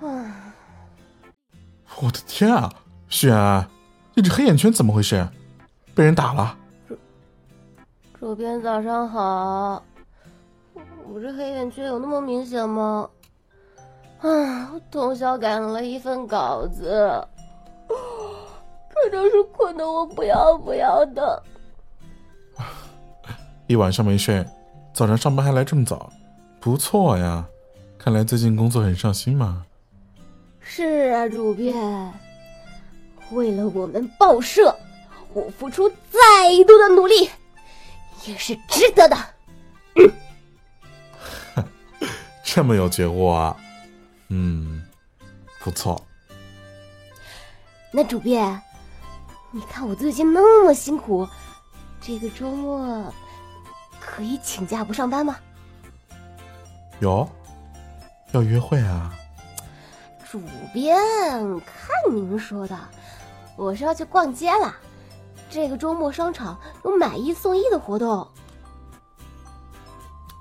唉，我的天啊，雪安，你这黑眼圈怎么回事？被人打了？主编早上好，我这黑眼圈有那么明显吗？啊，我通宵赶了一份稿子，可真是困得我不要不要的。一晚上没睡，早上上班还来这么早，不错呀。看来最近工作很上心嘛。是啊，主编，为了我们报社，我付出再多的努力，也是值得的。这么有觉悟啊！嗯，不错。那主编，你看我最近那么辛苦，这个周末可以请假不上班吗？有，要约会啊？主编，看您说的，我是要去逛街了。这个周末商场有买一送一的活动。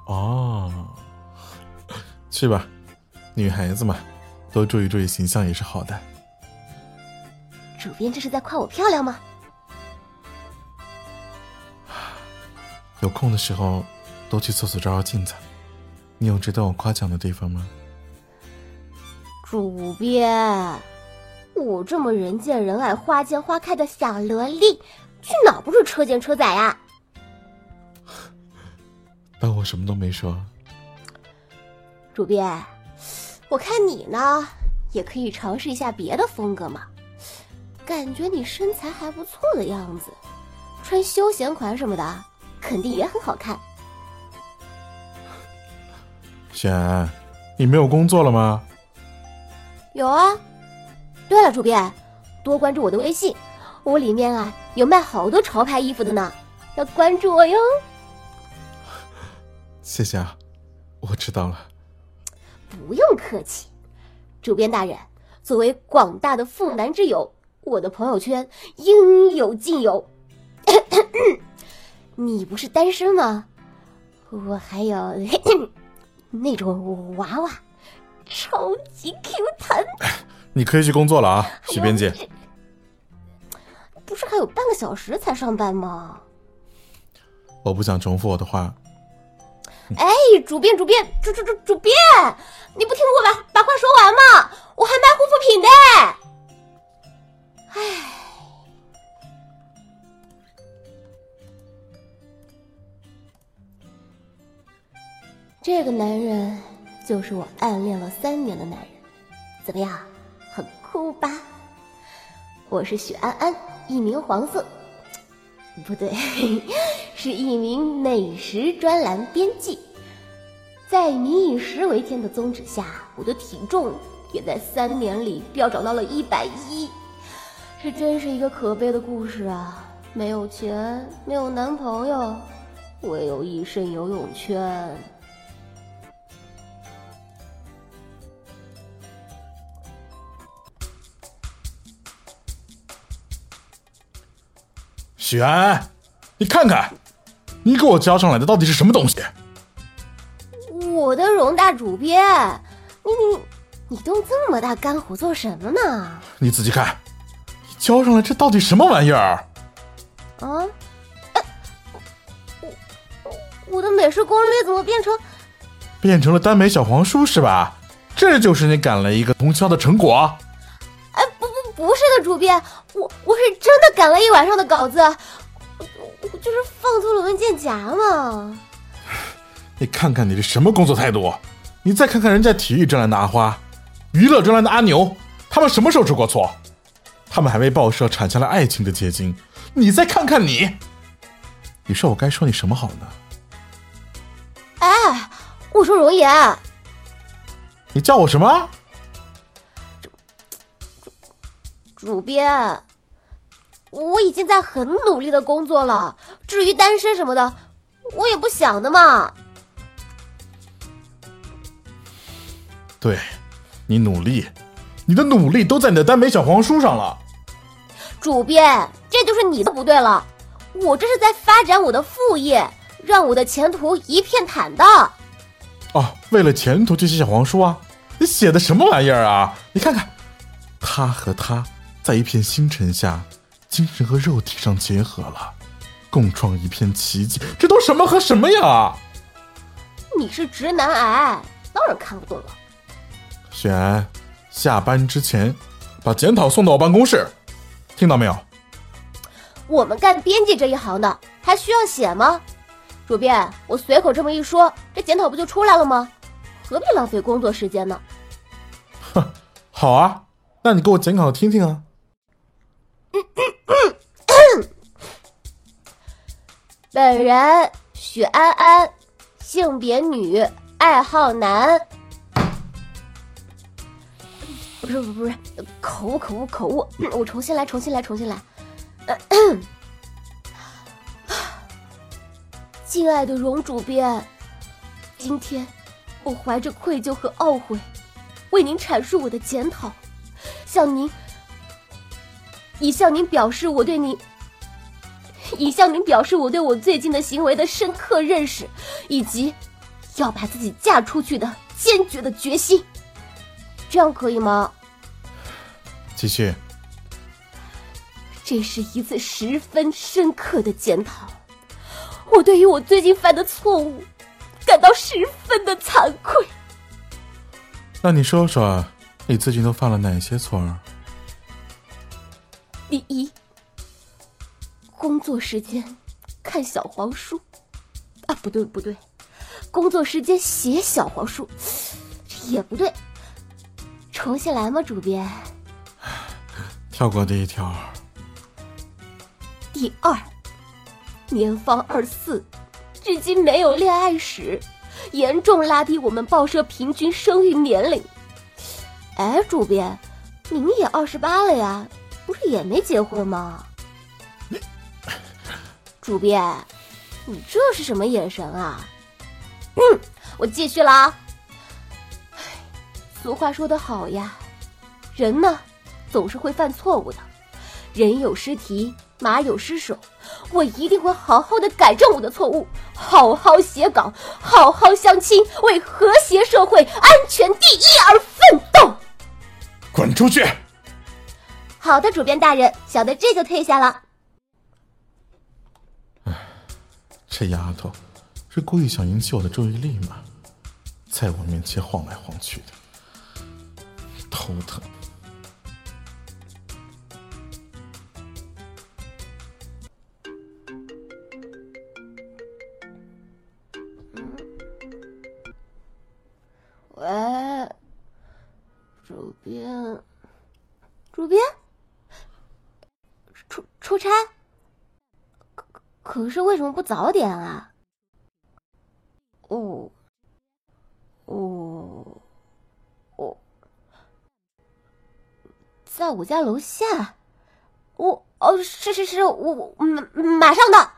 哦，去吧，女孩子嘛，多注意注意形象也是好的。主编这是在夸我漂亮吗？有空的时候多去厕所照照镜子。你有值得我夸奖的地方吗？主编，我这么人见人爱、花见花开的小萝莉，去哪不是车见车载呀？当我什么都没说。主编，我看你呢，也可以尝试一下别的风格嘛。感觉你身材还不错的样子，穿休闲款什么的，肯定也很好看。贤，你没有工作了吗？有啊。对了，主编，多关注我的微信，我里面啊有卖好多潮牌衣服的呢，要关注我哟。谢谢啊，我知道了。不用客气，主编大人，作为广大的妇男之友，我的朋友圈应有尽有。你不是单身吗？我还有 那种娃娃，超级 Q 弹。你可以去工作了啊，许编辑。不是还有半个小时才上班吗？我不想重复我的话。哎，主编，主编，主主主主编，你不听我把把话说完吗？我还卖护肤品的。哎，这个男人就是我暗恋了三年的男人，怎么样，很酷吧？我是许安安，一名黄色。不对，是一名美食专栏编辑。在“民以食为天”的宗旨下，我的体重也在三年里飙涨到了一百一。这真是一个可悲的故事啊！没有钱，没有男朋友，唯有一身游泳圈。许安安，你看看，你给我交上来的到底是什么东西？我的荣大主编，你你你动这么大肝火做什么呢？你仔细看，你交上来这到底什么玩意儿？啊？哎，我我的美食攻略怎么变成变成了耽美小黄书是吧？这就是你赶了一个通宵的成果？哎，不不不是的，主编，我我是真的赶了一晚上的稿子，我我就是放错了文件夹嘛。你看看你这什么工作态度？你再看看人家体育专栏的阿花，娱乐专栏的阿牛，他们什么时候出过错？他们还为报社产下了爱情的结晶。你再看看你，你说我该说你什么好呢？哎，我说容颜，你叫我什么？主主主编，我已经在很努力的工作了。至于单身什么的，我也不想的嘛。对，你努力，你的努力都在你的耽美小黄书上了。主编，这就是你的不对了。我这是在发展我的副业，让我的前途一片坦荡。哦，为了前途去写小黄书啊？你写的什么玩意儿啊？你看看，他和他在一片星辰下，精神和肉体上结合了，共创一片奇迹。这都什么和什么呀？你是直男癌，当然看不懂了。雪儿，下班之前把检讨送到我办公室，听到没有？我们干编辑这一行的，还需要写吗？主编，我随口这么一说，这检讨不就出来了吗？何必浪费工作时间呢？哼，好啊，那你给我检讨听听啊。本人许安安，性别女，爱好男。不是不是不是，口误口误口误，我重新来重新来重新来。敬 爱的荣主编，今天我怀着愧疚和懊悔，为您阐述我的检讨，向您以向您表示我对您，以向您表示我对我最近的行为的深刻认识，以及要把自己嫁出去的坚决的决心。这样可以吗？继续。这是一次十分深刻的检讨，我对于我最近犯的错误感到十分的惭愧。那你说说，你最近都犯了哪些错儿？第一，工作时间看小黄书，啊，不对不对，工作时间写小黄书也不对，重新来吗，主编？跳过第一条。第二，年方二四，至今没有恋爱史，严重拉低我们报社平均生育年龄。哎，主编，您也二十八了呀，不是也没结婚吗？主编，你这是什么眼神啊？嗯，我继续了啊。俗话说得好呀，人呢，总是会犯错误的，人有失蹄。马有失手，我一定会好好的改正我的错误，好好写稿，好好相亲，为和谐社会、安全第一而奋斗。滚出去！好的，主编大人，小的这就退下了。哎，这丫头是故意想引起我的注意力吗？在我面前晃来晃去的，头疼。喂，主编，主编，出出差？可可是为什么不早点啊？哦，哦，哦，在我家楼下。我哦，是是是，我我马马上到。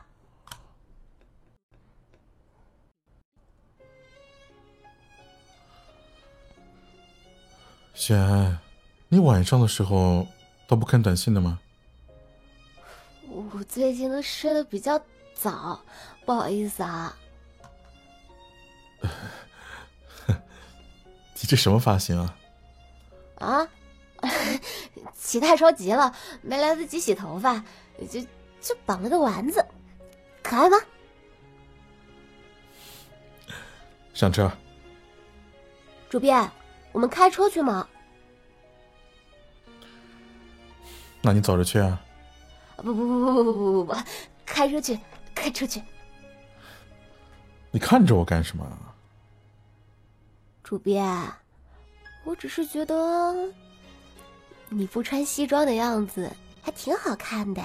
雪安，你晚上的时候都不看短信的吗？我最近都睡得比较早，不好意思啊。你这什么发型啊？啊？起太着急了，没来得及洗头发，就就绑了个丸子，可爱吗？上车。主编。我们开车去吗？那你走着去啊！不不不不不不不不，开车去，开车去。你看着我干什么？主编，我只是觉得你不穿西装的样子还挺好看的。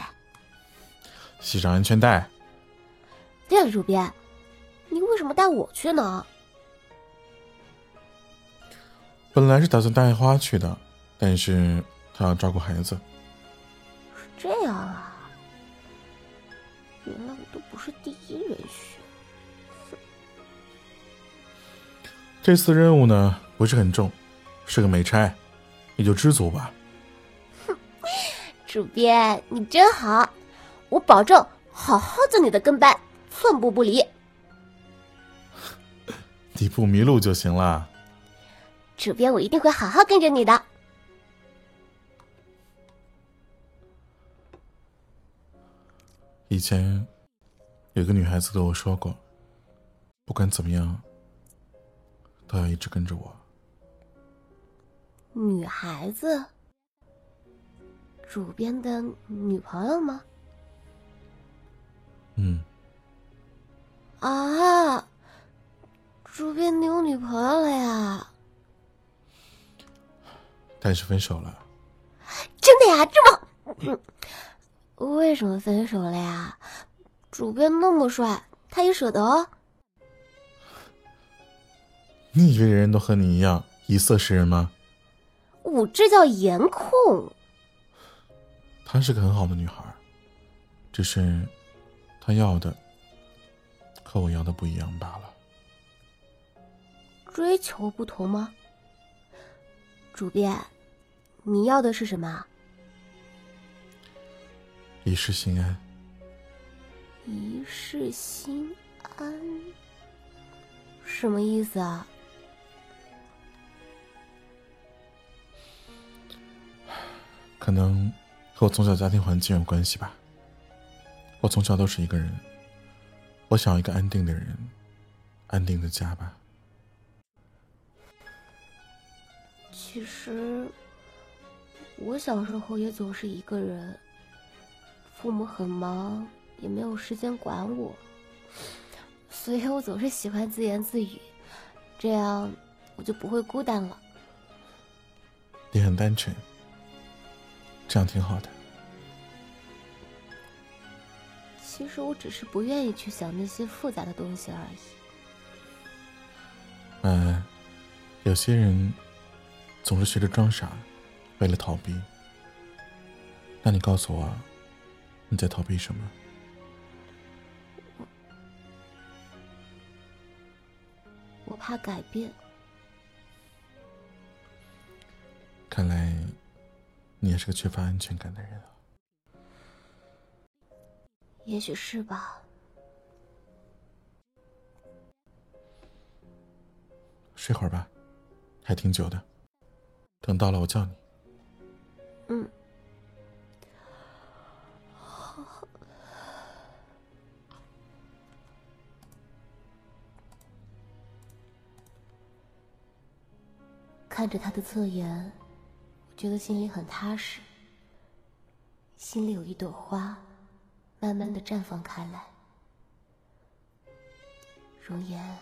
系上安全带。对了，主编，你为什么带我去呢？本来是打算带花去的，但是他要照顾孩子。是这样啊，原来我都不是第一人选。这次任务呢不是很重，是个美差，你就知足吧。哼，主编你真好，我保证好好做你的跟班，寸步不离。你不迷路就行了。主编，我一定会好好跟着你的。以前有个女孩子对我说过，不管怎么样，都要一直跟着我。女孩子，主编的女朋友吗？嗯，啊，主编你有女朋友了呀？但是分手了。真的呀？这么…… 为什么分手了呀？主编那么帅，他也舍得？你以为人人都和你一样以色识人吗？我这叫颜控。她是个很好的女孩，只是她要的和我要的不一样罢了。追求不同吗？主编，你要的是什么？一世心安。一世心安，什么意思啊？可能和我从小家庭环境有关系吧。我从小都是一个人，我想要一个安定的人，安定的家吧。其实，我小时候也总是一个人，父母很忙，也没有时间管我，所以我总是喜欢自言自语，这样我就不会孤单了。你很单纯，这样挺好的。其实我只是不愿意去想那些复杂的东西而已。嗯，有些人总是学着装傻，为了逃避。那你告诉我，你在逃避什么？我怕改变。看来，你也是个缺乏安全感的人啊。也许是吧。睡会儿吧，还挺久的。等到了我叫你。嗯。看着他的侧颜，我觉得心里很踏实，心里有一朵花。慢慢的绽放开来，容颜，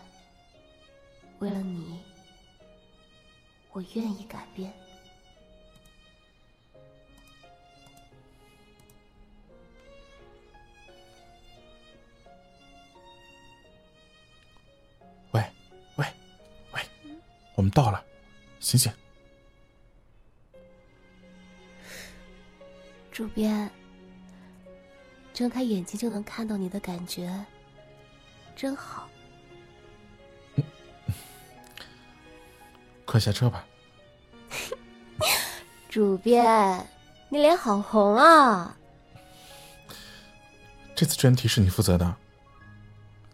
为了你，我愿意改变。睁开眼睛就能看到你的感觉，真好。快下车吧。主编，你脸好红啊！这次专题是你负责的，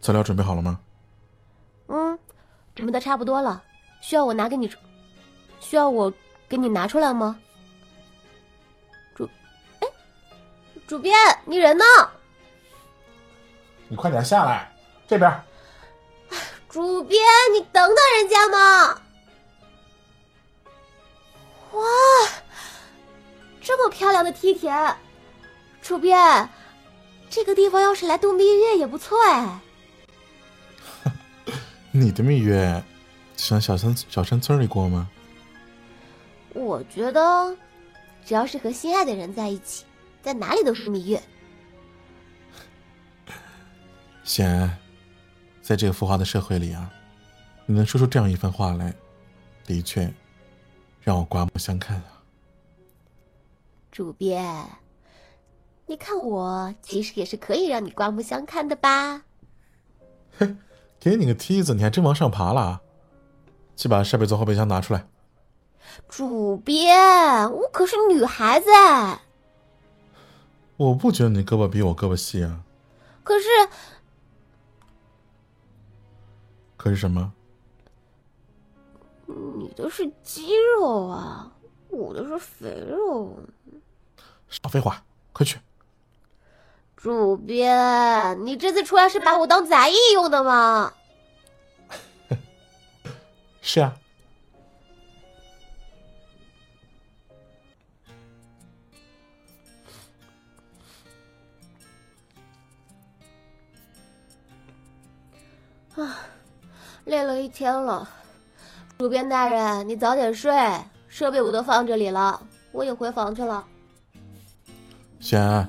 材料准备好了吗？嗯，准备的差不多了。需要我拿给你？需要我给你拿出来吗？主编，你人呢？你快点下来，这边。主编，你等等人家嘛！哇，这么漂亮的梯田，主编，这个地方要是来度蜜月也不错哎。你的蜜月，想小山小山村里过吗？我觉得，只要是和心爱的人在一起。在哪里都是蜜月。显然，在这个浮华的社会里啊，你能说出这样一番话来，的确让我刮目相看啊。主编，你看我其实也是可以让你刮目相看的吧？嘿，给你个梯子，你还真往上爬了？去把设备从后备箱拿出来。主编，我可是女孩子。我不觉得你胳膊比我胳膊细啊。可是，可是什么？你的是肌肉啊，我的是肥肉。少废话，快去！主编，你这次出来是把我当杂役用的吗？是啊。啊，累了一天了。主编大人，你早点睡，设备我都放这里了，我也回房去了。贤，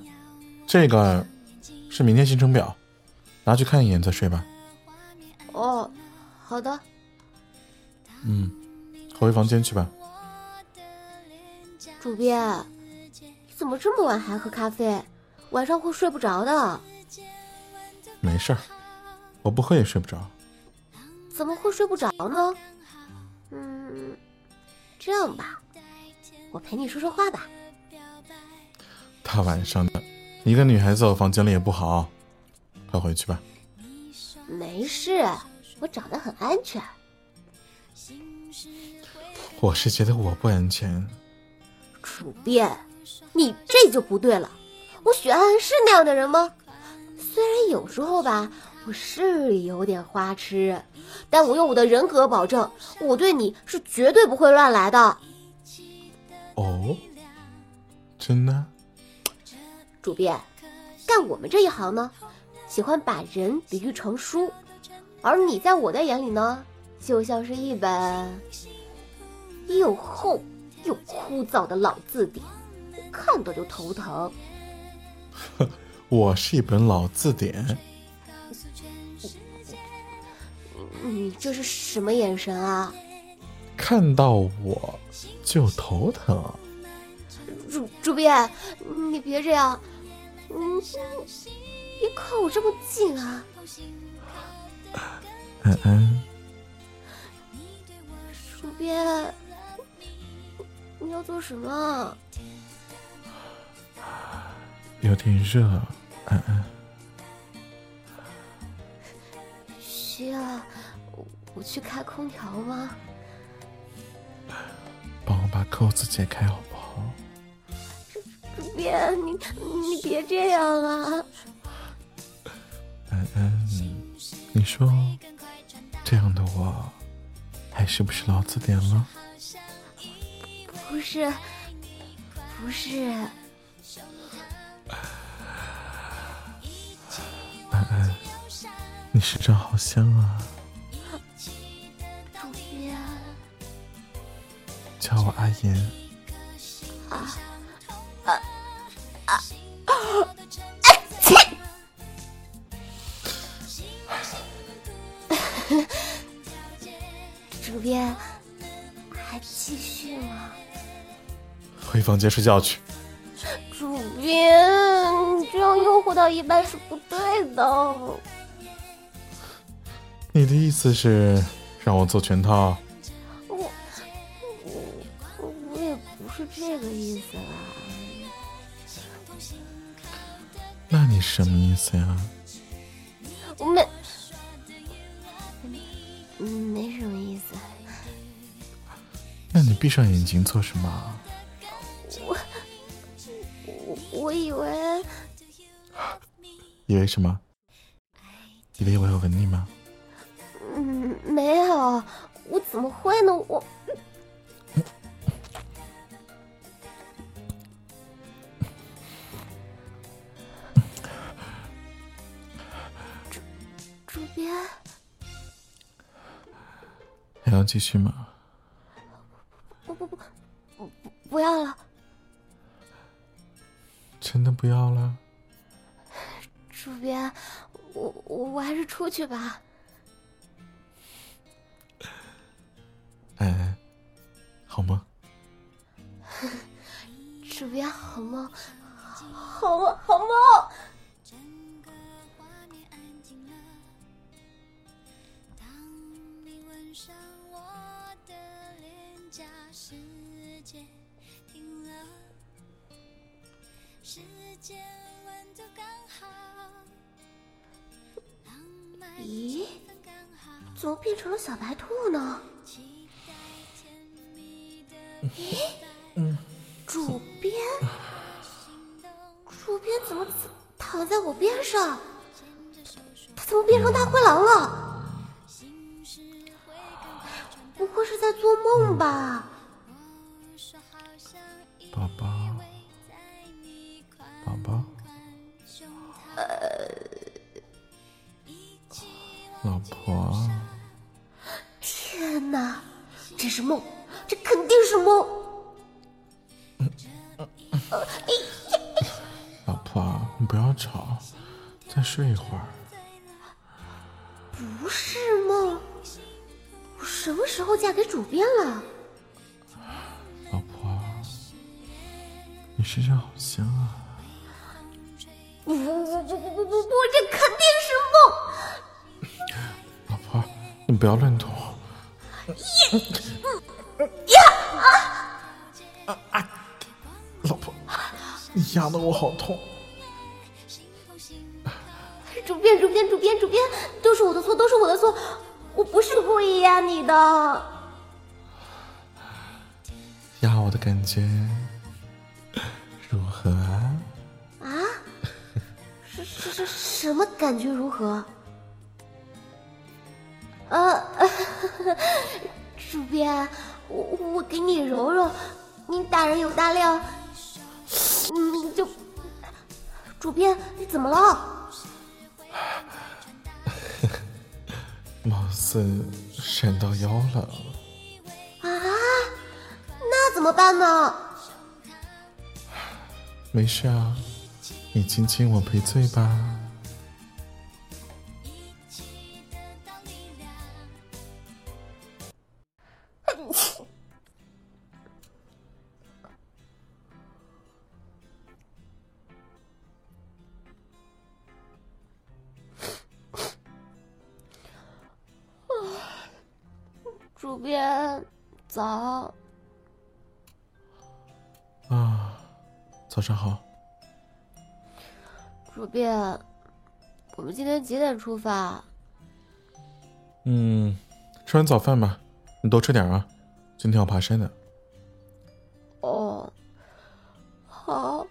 这个是明天行程表，拿去看一眼再睡吧。哦，好的。嗯，回房间去吧。主编，你怎么这么晚还喝咖啡？晚上会睡不着的。没事儿。我不喝也睡不着，怎么会睡不着呢？嗯，这样吧，我陪你说说话吧。大晚上的，一个女孩子在我房间里也不好，快回去吧。没事，我长得很安全。我是觉得我不安全。主编，你这就不对了。我许安安是那样的人吗？虽然有时候吧。我是有点花痴，但我用我的人格保证，我对你是绝对不会乱来的。哦，真的？主编，干我们这一行呢，喜欢把人比喻成书，而你在我的眼里呢，就像是一本又厚又枯燥的老字典，看到就头疼。我是一本老字典。你这是什么眼神啊？看到我就头疼。主主编，你别这样，嗯，别靠我这么近啊。安安，主编，你要做什么？有点热，安安。需要。我去开空调吗？帮我把扣子解开好不好？主编，你你别这样啊！安安，你说这样的我还是不是老字典了？不是，不是。安安，你身上好香啊！叫我阿言。啊啊啊！切主编，还继续吗？回房间睡觉去。主编，你这样诱惑到一半是不对的。你的意思是让我做全套？这个意思啦？那你什么意思呀？我没，没什么意思。那你闭上眼睛做什么？我我我以为，以为什么？以为我要吻你吗？嗯，没有，我怎么会呢？我。继续吗？不不不，不不要了。真的不要了？主编，我我还是出去吧。哎，好吗？主编，好梦，好梦，好梦。怎么变成了小白兔呢？嗯，主编，主编怎么躺在我边上？他怎么变成大灰狼了？不会是在做梦吧？老婆。天哪，这是梦，这肯定是梦。老婆，你不要吵，再睡一会儿。不是梦，我什么时候嫁给主编了？老婆，你身上好香啊！不不不不不不不，这肯定不要乱动。呀啊啊！老婆，你压的我好痛。主编，主编，主编，主编，都是我的错，都是我的错，我不是故意压你的。压我的感觉如何啊？啊？是是是，什么感觉如何？主编，我我给你揉揉，你大人有大量，你就，主编，你怎么了？貌似闪到腰了。啊？那怎么办呢？没事啊，你亲亲我赔罪吧。早上好。主编，我们今天几点出发？嗯，吃完早饭吧，你多吃点啊，今天要爬山的。哦，好。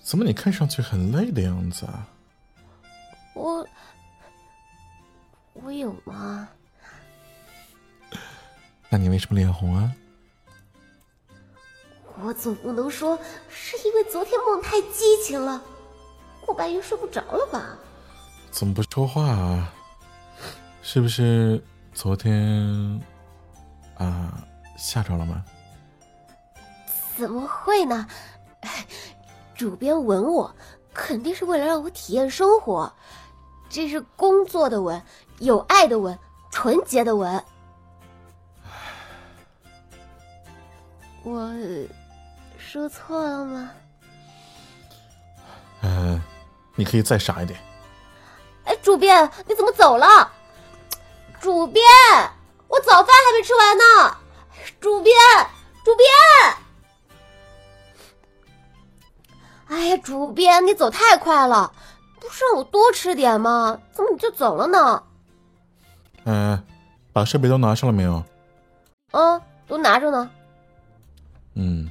怎么你看上去很累的样子啊？我。我有吗？那你为什么脸红啊？我总不能说是因为昨天梦太激情了，后半夜睡不着了吧？怎么不说话啊？是不是昨天啊吓着了吗？怎么会呢？主编吻我，肯定是为了让我体验生活，这是工作的吻。有爱的吻，纯洁的吻。我说错了吗？嗯，你可以再傻一点。哎，主编，你怎么走了？主编，我早饭还没吃完呢。主编，主编。哎呀，主编，你走太快了，不是让我多吃点吗？怎么你就走了呢？嗯，把设备都拿上了没有？嗯，都拿着呢。嗯，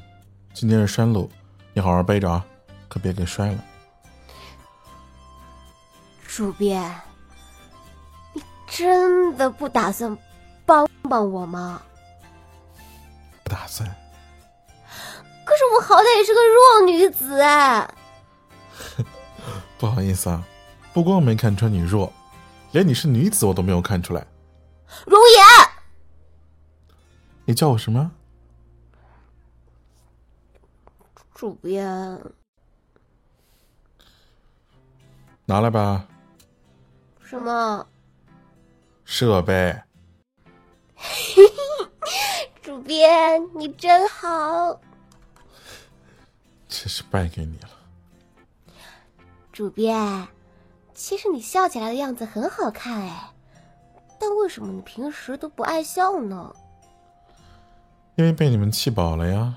今天是山路，你好好背着啊，可别给摔了。主编，你真的不打算帮帮我吗？不打算。可是我好歹也是个弱女子哎。不好意思啊，不光没看穿你弱。连你是女子我都没有看出来，容颜，你叫我什么？主编，拿来吧。什么？设备。主编，你真好。真是败给你了。主编。其实你笑起来的样子很好看哎，但为什么你平时都不爱笑呢？因为被你们气饱了呀。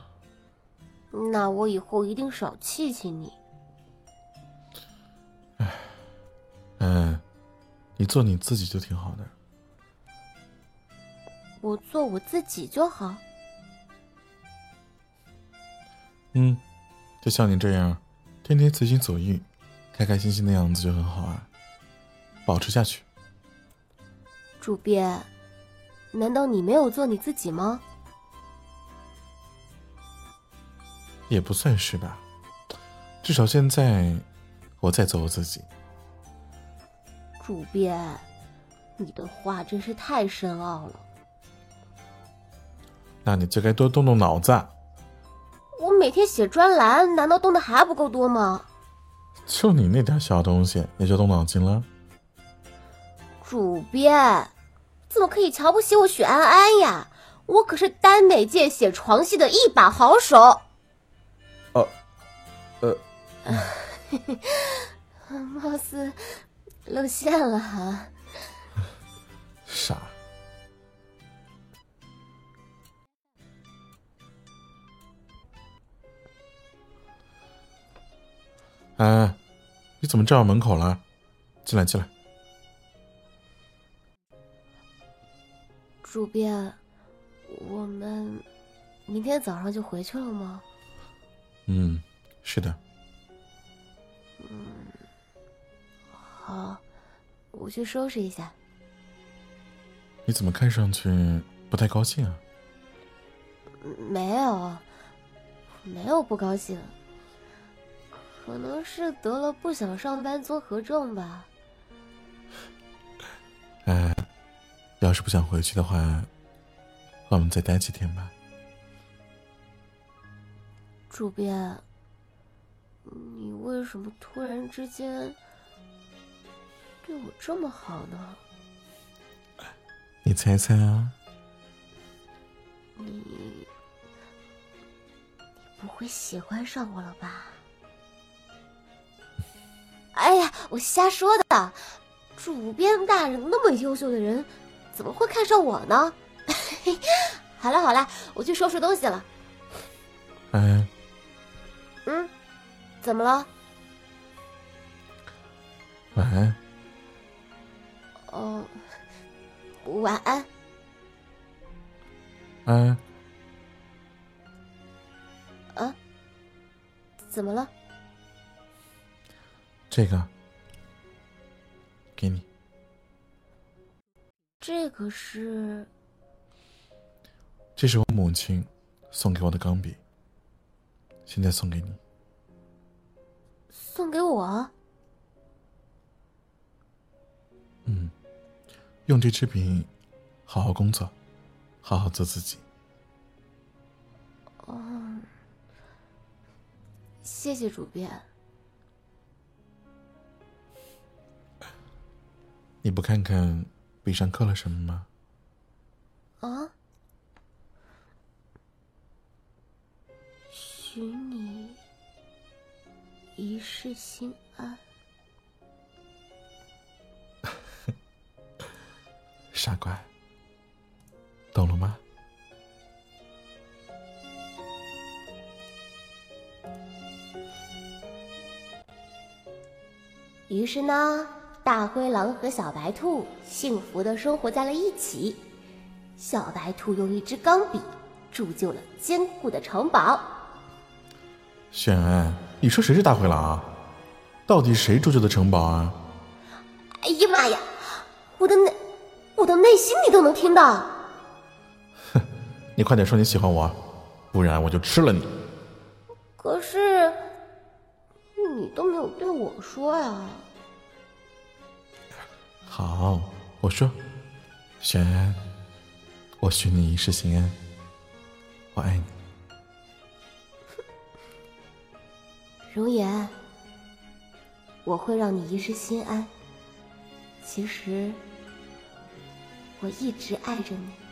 那我以后一定少气气你。哎，嗯，你做你自己就挺好的。我做我自己就好。嗯，就像你这样，天天随心所欲、开开心心的样子就很好啊，保持下去。主编，难道你没有做你自己吗？也不算是吧，至少现在我在做我自己。主编，你的话真是太深奥了。那你就该多动动脑子。我每天写专栏，难道动的还不够多吗？就你那点小东西，也就动脑筋了。主编，怎么可以瞧不起我许安安呀？我可是耽美界写床戏的一把好手。哦，呃，貌似露馅了哈。傻。哎，你怎么站我门口了？进来，进来。主编，我们明天早上就回去了吗？嗯，是的。嗯，好，我去收拾一下。你怎么看上去不太高兴啊？没有，没有不高兴。可能是得了不想上班综合症吧。哎，要是不想回去的话，我们再待几天吧。主编，你为什么突然之间对我这么好呢？你猜猜啊？你，你不会喜欢上我了吧？哎呀，我瞎说的！主编大人那么优秀的人，怎么会看上我呢？好了好了，我去收拾东西了。哎，嗯，怎么了？晚安。哦，晚安。安。啊？怎么了？这个，给你。这个是？这是我母亲送给我的钢笔，现在送给你。送给我？嗯，用这支笔好好工作，好好做自己。哦，谢谢主编。你不看看笔上刻了什么吗？啊！许你一世心安。傻瓜，懂了吗？于是呢？大灰狼和小白兔幸福的生活在了一起。小白兔用一支钢笔铸就了坚固的城堡。轩安，你说谁是大灰狼啊？到底谁铸就的城堡啊？哎呀妈呀！我的内，我的内心你都能听到。哼，你快点说你喜欢我，不然我就吃了你。可是，你都没有对我说呀。好，我说，玄安，我许你一世心安，我爱你。容颜，我会让你一世心安。其实，我一直爱着你。